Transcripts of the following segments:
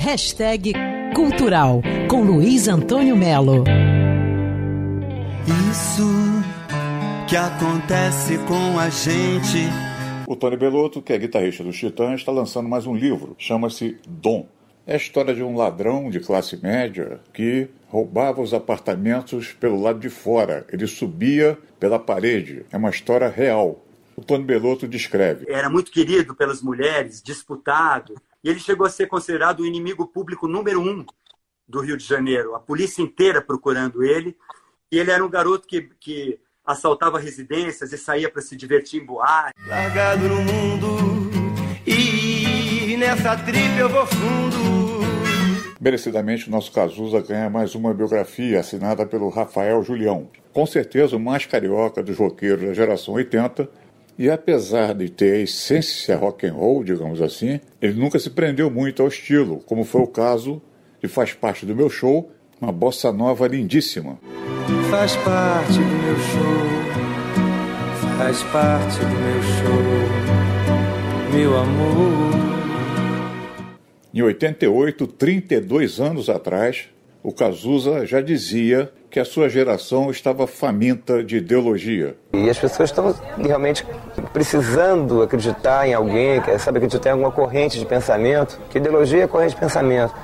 Hashtag Cultural com Luiz Antônio Melo. Isso que acontece com a gente. O Tony Belotto, que é guitarrista dos Titãs, está lançando mais um livro. Chama-se Dom. É a história de um ladrão de classe média que roubava os apartamentos pelo lado de fora. Ele subia pela parede. É uma história real. O Tony Belotto descreve. Era muito querido pelas mulheres, disputado. E ele chegou a ser considerado o inimigo público número um do Rio de Janeiro. A polícia inteira procurando ele. E ele era um garoto que, que assaltava residências e saía para se divertir em boate. Largado no mundo e nessa trip eu vou fundo. Merecidamente, o nosso Cazuza ganha mais uma biografia assinada pelo Rafael Julião. Com certeza o mais carioca dos roqueiros da geração 80, e apesar de ter a essência rock and roll, digamos assim, ele nunca se prendeu muito ao estilo, como foi o caso de Faz Parte do Meu Show, uma bossa nova lindíssima. Faz parte do meu show, faz parte do meu show, meu amor. Em 88, 32 anos atrás, o Cazuza já dizia que a sua geração estava faminta de ideologia. E as pessoas estão realmente precisando acreditar em alguém, sabe, acreditar em alguma corrente de pensamento, que ideologia é corrente de pensamento.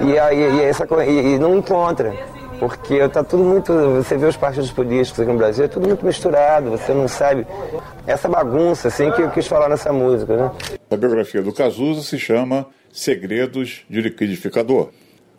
E, aí, e, essa, e, e não encontra porque está tudo muito. Você vê os partidos políticos aqui no Brasil, é tudo muito misturado, você não sabe. Essa bagunça, assim, que eu quis falar nessa música, né? A biografia do Cazuza se chama Segredos de Liquidificador.